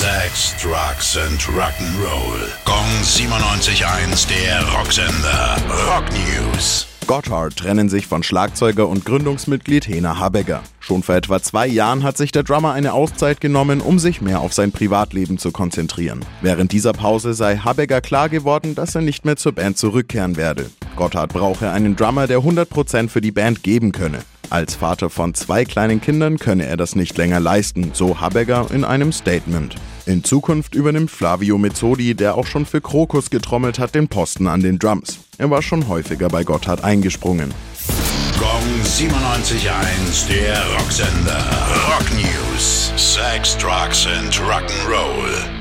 Sex, Drugs and Rock'n'Roll. Gong 97.1, der Rocksender. Rock News. Gotthard trennen sich von Schlagzeuger und Gründungsmitglied Hena Habegger. Schon vor etwa zwei Jahren hat sich der Drummer eine Auszeit genommen, um sich mehr auf sein Privatleben zu konzentrieren. Während dieser Pause sei Habegger klar geworden, dass er nicht mehr zur Band zurückkehren werde. Gotthard brauche einen Drummer, der 100% für die Band geben könne. Als Vater von zwei kleinen Kindern könne er das nicht länger leisten, so Habegger in einem Statement. In Zukunft übernimmt Flavio Mezzodi, der auch schon für Krokus getrommelt hat, den Posten an den Drums. Er war schon häufiger bei Gotthard eingesprungen. Gong 97.1, der Rocksender. Rock News. Sex, Drugs and Rock'n'Roll.